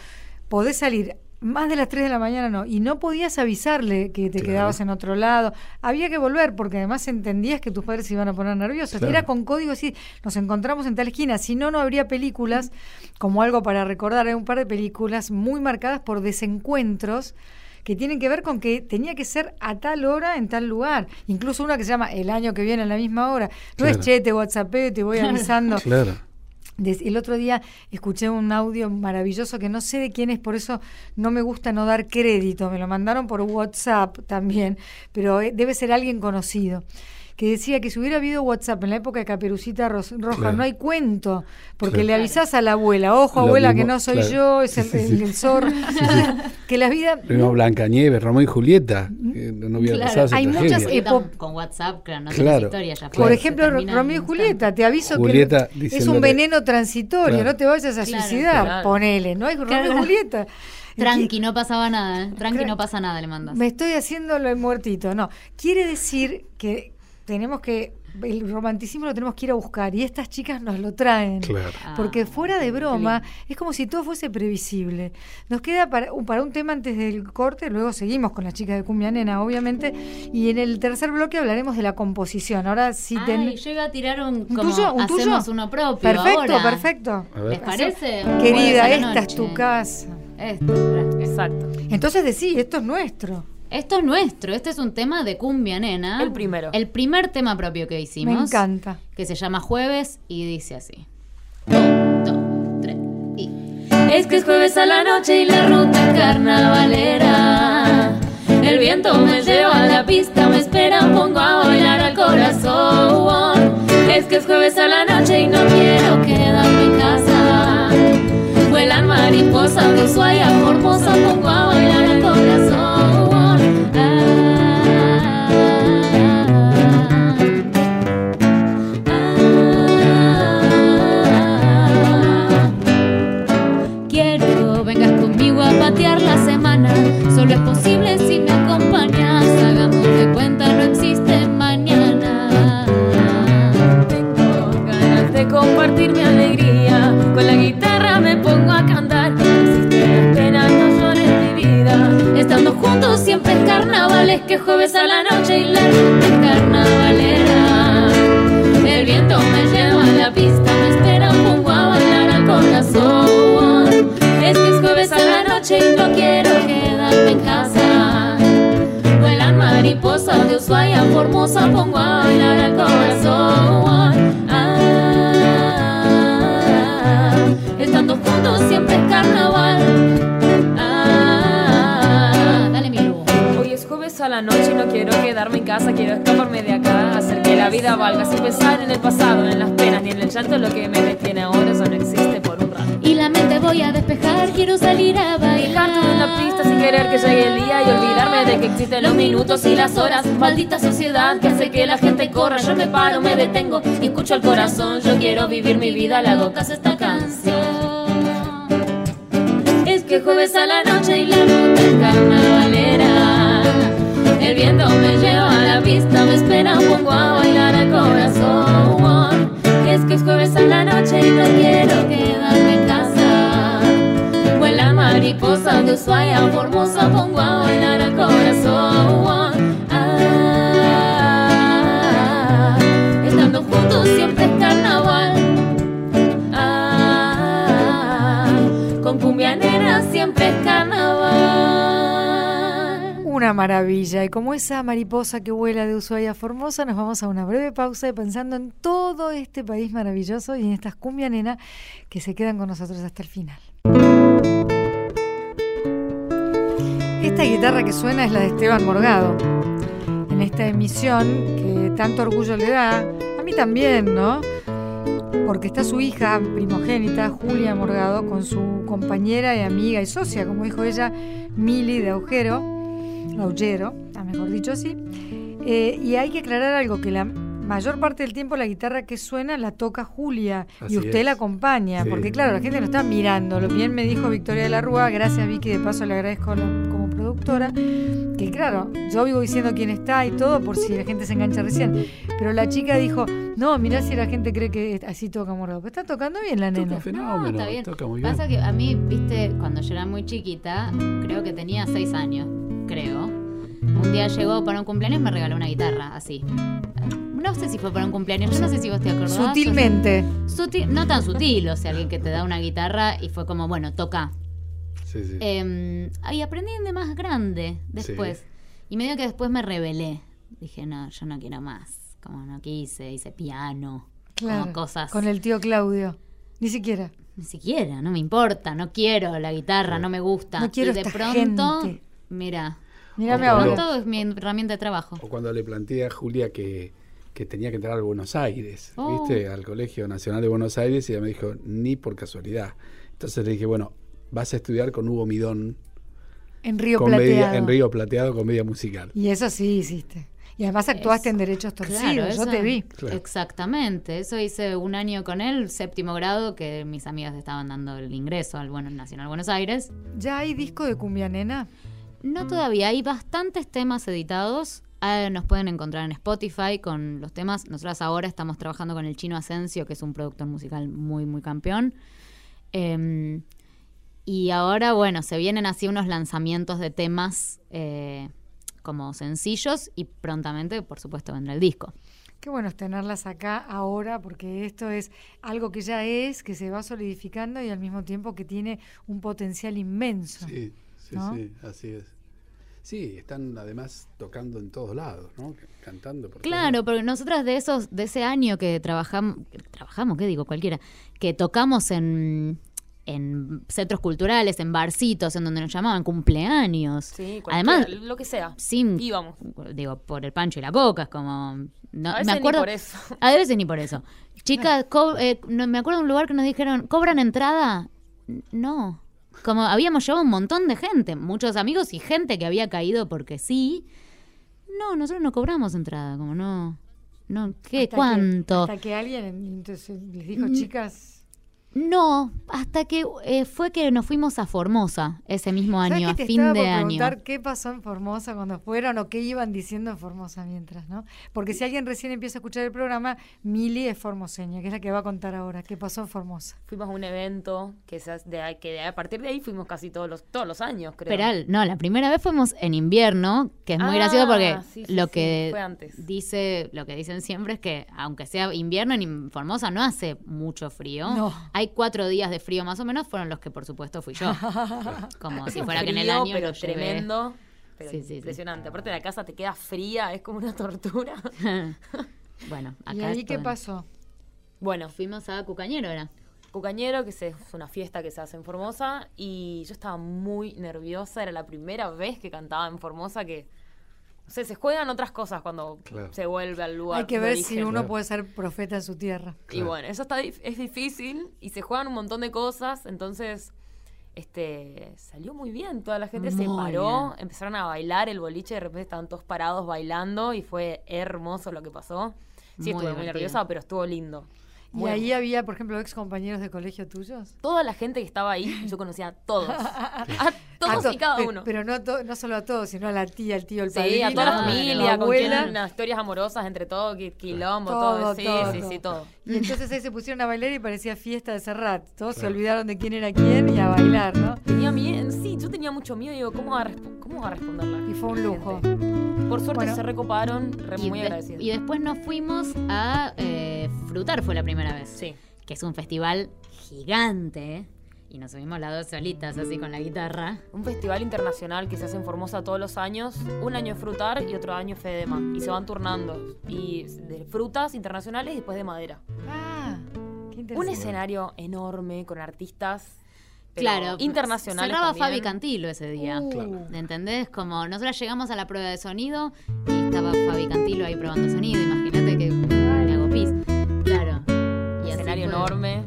podés salir más de las 3 de la mañana, no, y no podías avisarle que te Claro. quedabas en otro lado. Había que volver porque además entendías que tus padres se iban a poner nerviosos. Claro. Era con código así, nos encontramos en tal esquina. Si no, no habría películas como algo para recordar. Hay un par de películas muy marcadas por desencuentros que tienen que ver con que tenía que ser a tal hora en tal lugar. Incluso una que se llama El año que viene a la misma hora. No es che, te whatsappeo, te voy [LAUGHS] avisando. Claro. El otro día escuché un audio maravilloso que no sé de quién es, por eso no me gusta no dar crédito. Me lo mandaron por WhatsApp también, pero eh, debe ser alguien conocido. Que decía que si hubiera habido WhatsApp en la época de Caperucita Ros- Roja, Claro. no hay cuento, porque Claro. le avisás a la abuela, ojo Lo abuela, que no soy claro. yo, es el, Sí, sí, el- sí. el zorro. [LAUGHS] [LAUGHS] que la vida... Primero Blancanieves, Romeo y Julieta. que no hubiera Claro, pasado esa hay tragedia. muchas con WhatsApp, claro, no Claro, historia ya. claro. Por fue, ejemplo, Romeo y Julieta, te aviso Julieta que es un veneno transitorio, Claro. no te vayas a suicidar, claro. ponele, no hay Romeo y. Julieta. [LAUGHS] Tranqui, no pasaba nada. ¿eh? Tranqui, Tra- no pasa nada, le mandas. Me estoy haciendo lo muertito. No, quiere decir que tenemos que, el romanticismo lo tenemos que ir a buscar y estas chicas nos lo traen. Claro. Ah, Porque fuera de broma, es como si todo fuese previsible. Nos queda para, un- para un tema antes del corte, luego seguimos con las chicas de Cumbia Nena, obviamente, y en el tercer bloque hablaremos de la composición. Ahora sí Ay, ten- yo iba a tirar un, ¿Un como tuyo? ¿Un tuyo? hacemos uno propio Perfecto, ahora. perfecto. ¿Les parece? Querida, esta es tu casa. Esto. Exacto. Entonces decí, esto es nuestro. Esto es nuestro, este es un tema de cumbia nena. El primero. El primer tema propio que hicimos. Me encanta. Que se llama Jueves y dice así. Un, dos, tres y. Es que es jueves a la noche y la ruta carnavalera. El viento me lleva a la pista, me espera, pongo a bailar al corazón. Es que es jueves a la noche y no quiero quedarme en casa. Vuelan mariposas de Ushuaia, Formosa, valga, sin pensar en el pasado, en las penas ni en el llanto, lo que me detiene ahora eso no existe por un rato. Y la mente voy a despejar, quiero salir a bailar. En la pista sin querer que llegue el día y olvidarme de que existen los minutos y las horas. Maldita sociedad que hace que la gente corra. Yo me paro, me detengo y escucho el corazón. Yo quiero vivir mi vida, le hago caso esta canción. Es que jueves a la noche y la ruta es carnavalera. El viento me lleva la pista, me espera, pongo a bailar al corazón. Es que es jueves a la noche y no quiero quedarme en casa. Vuela mariposa de Ushuaia, Formosa, pongo a bailar al corazón. Una maravilla. Y como esa mariposa que vuela de Ushuaia Formosa, nos vamos a una breve pausa y pensando en todo este país maravilloso y en estas cumbia nena que se quedan con nosotros hasta el final. Esta guitarra que suena es la de Esteban Morgado. En esta emisión que tanto orgullo le da, a mí también, ¿no? Porque está su hija primogénita, Julia Morgado, con su compañera y amiga y socia, como dijo ella, Mili de Agujero, Aullero, a mejor dicho así. Eh, y hay que aclarar algo, que la mayor parte del tiempo la guitarra que suena la toca Julia Así y usted es. la acompaña, Sí. porque claro, la gente no está mirando. Lo bien me dijo Victoria de la Rúa, gracias Vicky, de paso le agradezco la- como productora, que claro, yo vivo diciendo quién está y todo por si la gente se engancha recién, pero la chica dijo, no, mirá si la gente cree que así toca Morgado, pero está tocando bien la Toca nena. fenómeno, No, está bien. toca muy bien. Pasa que a mí, viste, cuando yo era muy chiquita, creo que tenía seis años, creo. Un día llegó para un cumpleaños y me regaló una guitarra, así. No sé si fue para un cumpleaños, yo no sé si vos te acordás. Sutilmente. Sutil, no tan sutil, o sea, alguien que te da una guitarra y fue como, bueno, toca. Sí, sí. Eh, y aprendí de más grande después. Sí. Y medio que después me rebelé. Dije, no, yo no quiero más. Como no quise, hice piano. Claro, como cosas. con el tío Claudio. Ni siquiera. Ni siquiera, no me importa, no quiero la guitarra, no me gusta. No quiero y de esta pronto, gente. Mira, ahora. pronto es mi herramienta de trabajo. O cuando le planteé a Julia que, que tenía que entrar a Buenos Aires, Oh. ¿viste? Al Colegio Nacional de Buenos Aires, y ella me dijo, ni por casualidad. Entonces le dije, bueno, vas a estudiar con Hugo Midón, En Río comedia- Plateado. en Río Plateado, comedia musical. Y eso sí hiciste. Y además actuaste en Derechos Torcidos. Claro, Yo eso- te vi. Claro. Exactamente, eso hice un año con él, séptimo grado, que mis amigas estaban dando el ingreso al bueno, Nacional Buenos Aires. ¿Ya hay disco de Cumbia Nena? No todavía, hay bastantes temas editados. Ah, nos pueden encontrar en Spotify con los temas. Nosotras ahora estamos trabajando con el Chino Asensio, que es un productor musical muy, muy campeón. Em, y ahora, bueno, se vienen así unos lanzamientos de temas eh, como sencillos y prontamente, por supuesto, vendrá el disco. Qué bueno es tenerlas acá ahora, porque esto es algo que ya es, que se va solidificando y al mismo tiempo que tiene un potencial inmenso. Sí, sí, ¿No? sí, así es. Sí, están además tocando en todos lados, ¿no? Cantando. Por Claro, porque nosotras de esos, de ese año que trabajamos, trabajamos, ¿qué digo? Cualquiera, que tocamos en, en centros culturales, en barcitos, en donde nos llamaban cumpleaños. Sí, Además, lo que sea. sin, Íbamos. digo, por el pancho y la boca, es como... No, A veces me ni acuerdo, por eso. [LAUGHS] A veces ni por eso. Chicas, co- eh, no- me acuerdo de un lugar que nos dijeron, ¿cobran entrada? No. Como habíamos llevado un montón de gente, muchos amigos y gente que había caído porque sí. No, nosotros no cobramos entrada, como no. No, ¿qué? Hasta que- ¿Cuánto? hasta que alguien entonces les dijo, Mm. chicas, No, hasta que eh, fue que nos fuimos a Formosa ese mismo ¿Sabes año, que a te fin estaba de por año. preguntar qué pasó en Formosa cuando fueron o qué iban diciendo en Formosa mientras, ¿no? Porque si alguien recién empieza a escuchar el programa, Mili es formoseña, que es la que va a contar ahora qué pasó en Formosa. Fuimos a un evento que, se hace- de, que de- a partir de ahí fuimos casi todos los, todos los años, creo. Peral, no, la primera vez fuimos en invierno, que es muy Ah, gracioso porque sí, sí, lo sí, que fue antes. dice, lo que dicen siempre es que aunque sea invierno en Formosa no hace mucho frío. No. Hay cuatro días de frío más o menos, fueron los que por supuesto fui yo. [LAUGHS] Como si fuera que en el año pero lo llevé. tremendo. Pero Sí, sí, sí. impresionante. Aparte la casa te queda fría, es como una tortura. [LAUGHS] bueno, [LAUGHS] acá ¿Y ahí qué todo- pasó? bueno, Fuimos a Cucañero, ¿era? Cucañero, que es una fiesta que se hace en Formosa, y yo estaba muy nerviosa, era la primera vez que cantaba en Formosa, que, no sé, se juegan otras cosas cuando Claro. se vuelve al lugar. Hay que ver si uno Claro. puede ser profeta en su tierra. Y bueno, eso está, dif- es difícil y se juegan un montón de cosas, entonces este salió muy bien, toda la gente se paró, bien. empezaron a bailar el boliche, de repente estaban todos parados bailando y fue hermoso lo que pasó. Sí, Muy estuve muy nerviosa, pero estuvo lindo. ¿Y ahí había, por ejemplo, ex compañeros de colegio tuyos? toda la gente que estaba ahí, yo conocía a todos. [LAUGHS] A todos A to- y cada uno. Pero no, to- no solo a todos, sino a la tía, el tío, el Sí, padrino, a toda la familia, con abuela. quien unas historias amorosas entre todos, qui- quilombo, Todo, todo, sí, todo, sí, todo. sí, todo. Y entonces ahí se pusieron a bailar y parecía fiesta de Serrat. Todos se olvidaron de quién era quién y a bailar, ¿no? Tenía miedo, sí, yo tenía mucho miedo, digo, ¿cómo va a, cómo va a responder la Y fue un lujo. Por suerte Bueno. se recoparon, re Y, muy de- agradecida. y después nos fuimos a eh, Frutar, fue la primera vez. Sí. Que es un festival gigante. Y nos subimos las dos solitas, así con la guitarra. Un festival internacional que se hace en Formosa todos los años. Un año es Frutar y otro año es Fedema. Y se van turnando. Y de frutas internacionales y después de madera. Ah, qué Un interesante. escenario enorme con artistas pero claro, internacionales. Cerraba también. Fabi Cantilo ese día. Uh, Claro. ¿Entendés? Como nosotros llegamos a la prueba de sonido y estaba Fabi Cantilo ahí probando sonido. Imagínate que me hago pis. Claro. Y escenario fue. enorme.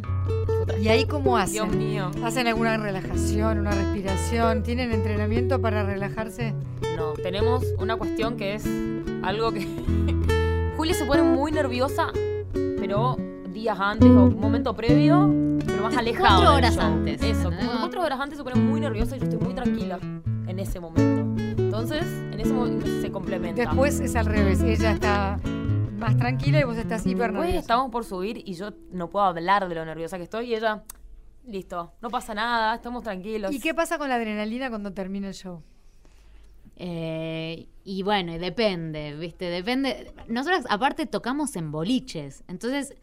¿Y ahí cómo hacen? Dios mío. ¿Hacen alguna relajación, una respiración? ¿Tienen entrenamiento para relajarse? No, tenemos una cuestión que es algo que. [LAUGHS] Julia se pone muy nerviosa, pero días antes o un momento previo, pero más alejado. Cuatro del horas show. antes, Eso, cuatro horas antes se pone muy nerviosa y yo estoy muy tranquila en ese momento. Entonces, en ese momento se complementa. Después es al revés. Ella está más tranquila y vos estás hiper Después nerviosa. estamos por subir y yo no puedo hablar de lo nerviosa que estoy y ella, listo, no pasa nada, estamos tranquilos. ¿Y qué pasa con la adrenalina cuando termina el show? Eh, y bueno, y depende, ¿viste? Depende. Nosotros, aparte, tocamos en boliches. Entonces,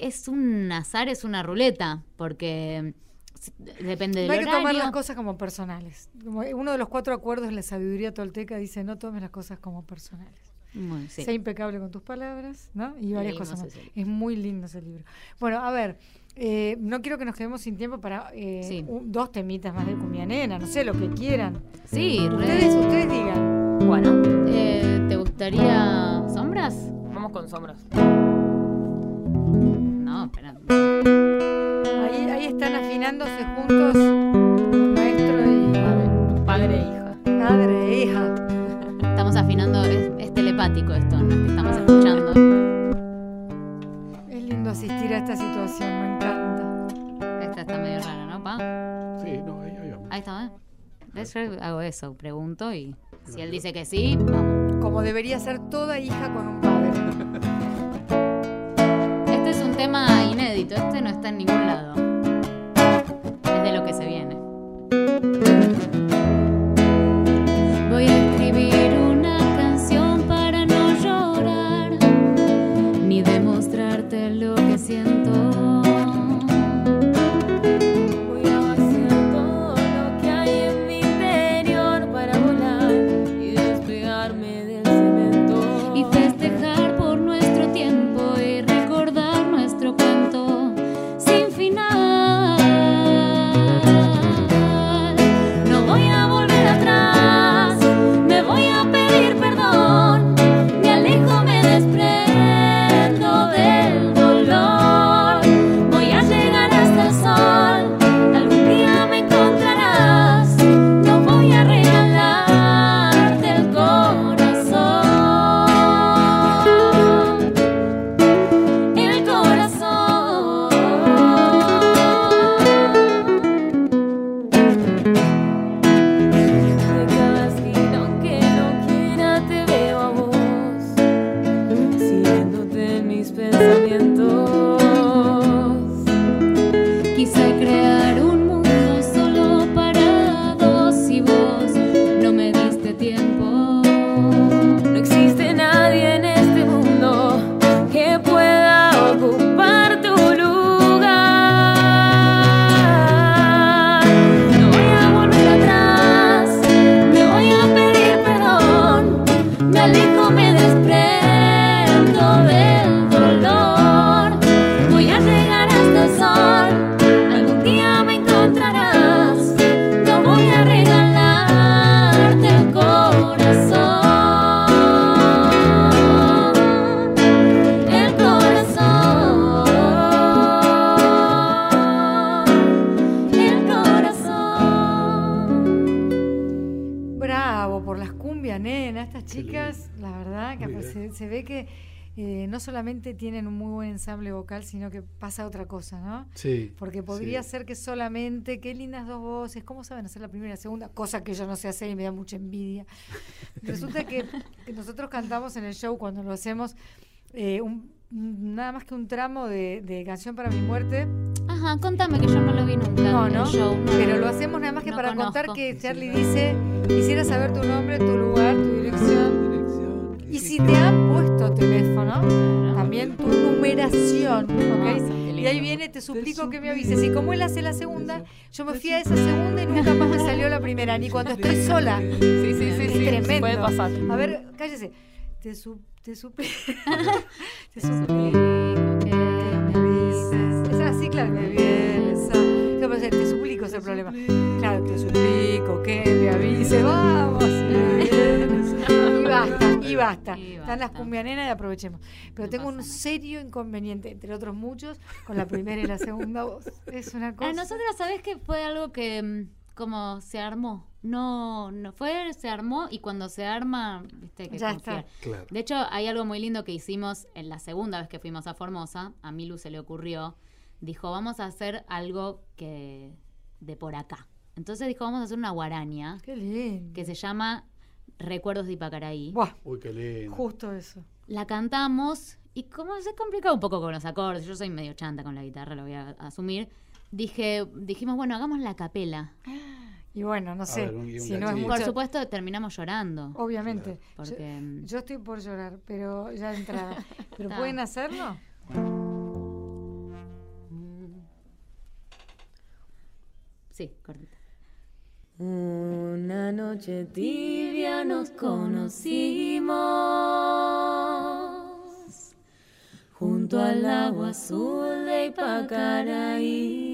es un azar, es una ruleta, porque depende del No hay que horario. tomar las cosas como personales. Uno de los cuatro acuerdos de la sabiduría tolteca dice, no tomes las cosas como personales. Sí. Sé impecable con tus palabras, ¿no? Y varias Leímos cosas más. Es muy lindo ese libro. Bueno, a ver, eh, no quiero que nos quedemos sin tiempo para eh, Sí. un- dos temitas más de Cumbia Nena, no sé, lo que quieran. Sí, re- Ustedes, ustedes digan. Bueno, Eh, ¿Te gustaría sombras? vamos con sombras. No, espera. Ahí, ahí están afinándose juntos maestro y Padre e hija. padre e hija. Estamos afinando, es, es telepático esto, no que estamos escuchando. Es lindo asistir a esta situación, me encanta. Esta está medio rara, ¿no, pa? Sí, no, ahí, ahí vamos. Ahí está, ¿eh? ¿Ves? Yo hago eso, pregunto y si él dice que sí, vamos. Como debería ser toda hija con un padre. Tema inédito, este no está en ningún lado. Es de lo que se viene. Buen ensamble vocal, sino que pasa otra cosa, ¿no? Sí. Porque podría sí. ser que solamente, qué lindas dos voces, ¿cómo saben hacer la primera y la segunda? Cosa que yo no sé hacer y me da mucha envidia. [LAUGHS] Resulta que, que nosotros cantamos en el show cuando lo hacemos eh, un- nada más que un tramo de, de Canción para mi muerte. Ajá, contame que yo no lo vi nunca. No, el show, no. Pero lo hacemos nada más que No para conozco. contar que Charlie dice, quisiera saber tu nombre, tu lugar, tu dirección. Dirección. Y si te han puesto teléfono, también tu numeración, Hermoso, ¿ok? qué Y ahí viene, te suplico que me avises. Y como él hace la segunda, yo me fui a esa segunda y nunca más me salió la primera, ni cuando estoy sola. Sí, sí, sí, Es sí. tremendo. Puede pasar. A ver, cállese. Te, su, te suplico. [LAUGHS] te Suplico que me avises. Es así, claro, me viene. esa. Pensé, te suplico ese problema. Claro, te suplico que me avise. Basta, y basta. Y Están las cumbianenas y aprovechemos. Pero No tengo un serio inconveniente, entre otros muchos, con la primera y la segunda voz. Es una cosa. A nosotras, ¿sabés que fue algo que mm, como se armó? No, no fue, se armó y cuando se arma, viste que Ya confiar. está. Claro. De hecho, hay algo muy lindo que hicimos en la segunda vez que fuimos a Formosa. A Milu se le ocurrió. Dijo, vamos a hacer algo que de por acá. Entonces dijo, vamos a hacer una guaraña Qué lindo. que se llama Recuerdos de Ipacaraí. Buah, Uy, qué lindo. justo eso. La cantamos y como se complicaba un poco con los acordes, yo soy medio chanta con la guitarra, lo voy a asumir. Dije, dijimos, bueno, hagamos la capela. Y bueno, no sé, ver, un- y un si no es mucho. Por supuesto, terminamos llorando. Obviamente. Porque mm, Yo, yo estoy por llorar, pero ya de entrada. [LAUGHS] ¿Pero Está. pueden hacerlo? sí, cortita. Una noche tibia nos conocimos junto al lago azul de Ipacaraí.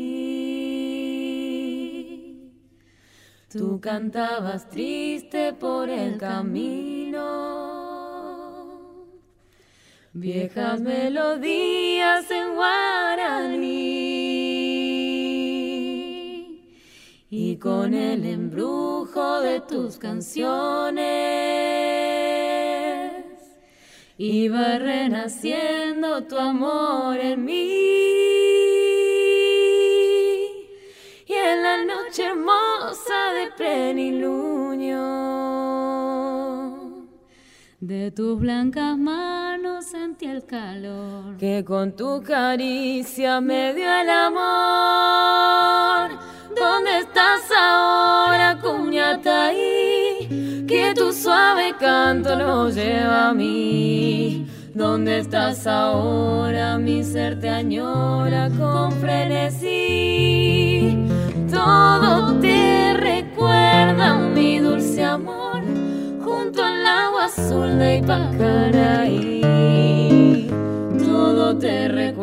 Tú cantabas triste por el camino, viejas melodías en guaraní. Y con el embrujo de tus canciones iba renaciendo tu amor en mí. Y en la noche hermosa de plenilunio De tus blancas manos sentí el calor. que con tu caricia me dio el amor. ¿Dónde estás ahora, Cuñataí? Que tu suave canto nos lleva a mí. ¿Dónde estás ahora? Mi ser te añora con frenesí. Todo te recuerda mi dulce amor junto al agua azul de Ipacaraí. Todo te recuerda,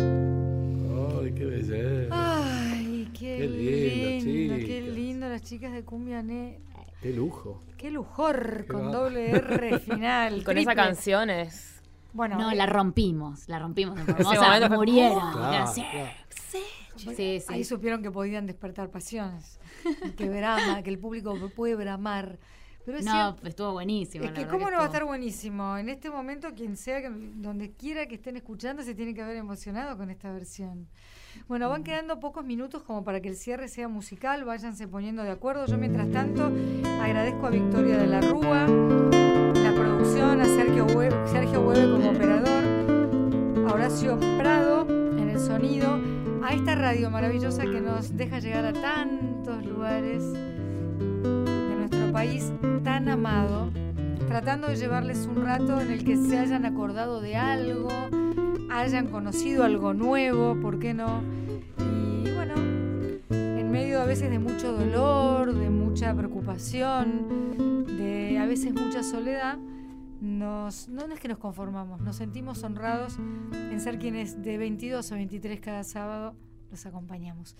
Ay, qué belleza. Ay, qué, Qué lindo, lindo, qué lindo las chicas de Cumbia. Qué lujo. Qué lujor Qué con va. doble R [LAUGHS] final. Con esa triple. canción es. Bueno, No, eh, la rompimos, la rompimos en [LAUGHS] Ese Formosa, murieron. Claro, claro. Sí, sí. ahí supieron que podían despertar pasiones. que brama, que el público puede bramar. Pero es No, cierto- estuvo buenísimo. Es que cómo no va a estar buenísimo. En este momento, quien sea, que- donde quiera que estén escuchando, se tiene que haber emocionado con esta versión. Bueno, van quedando pocos minutos como para que el cierre sea musical, váyanse poniendo de acuerdo. Yo mientras tanto agradezco a Victoria de la Rúa, la producción, a Sergio Hue- Sergio Hueve como operador, a Horacio Prado en el sonido, a esta radio maravillosa que nos deja llegar a tantos lugares de nuestro país tan amado. tratando de llevarles un rato en el que se hayan acordado de algo, hayan conocido algo nuevo, ¿por qué no? Y bueno, en medio a veces de mucho dolor, de mucha preocupación, de a veces mucha soledad, nos, no es que nos conformamos, nos sentimos honrados en ser quienes de 22 a 23 cada sábado los acompañamos.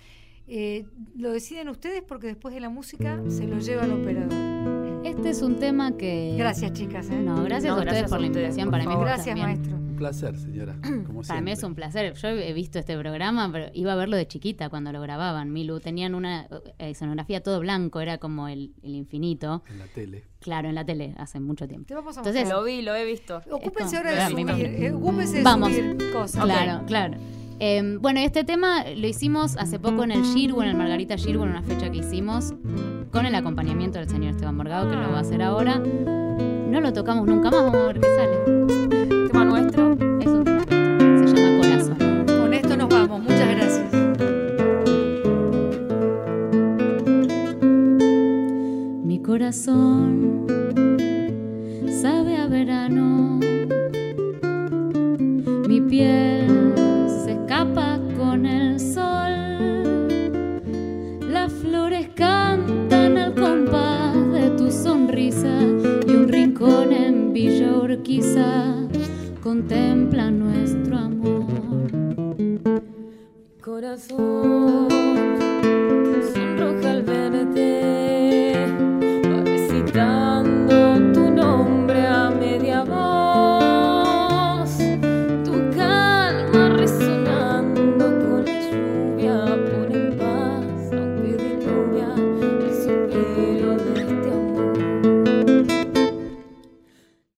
Eh, lo deciden ustedes porque después de la música se lo lleva el operador. Este es un tema que. Gracias, chicas. ¿eh? No, gracias No, a ustedes gracias por la invitación. por Para mí favor. Gracias, también. maestro. Un placer, señora. [CLEARS THROAT] Como Para mí es un placer. Yo he visto este programa, pero iba a verlo de chiquita cuando lo grababan. Milu tenían una eh, escenografía todo blanco, era como el, el infinito. En la tele. Claro, en la tele hace mucho tiempo. Te vamos a Entonces. Lo vi, lo he visto. Ocúpense esto- ahora de subir, eh, ocúpense de Vamos. subir cosas. Claro, claro. Eh, bueno, este tema lo hicimos hace poco en el Shirgu, en el Margarita Shirgu, en una fecha que hicimos, con el acompañamiento del señor Esteban Morgado, que lo va a hacer ahora. No lo tocamos nunca más, vamos a ver qué sale. Corazón sabe a verano. Mi piel se escapa con el sol. Las flores cantan al compás de tu sonrisa y un rincón en Villa Urquiza contempla nuestro amor. Corazón.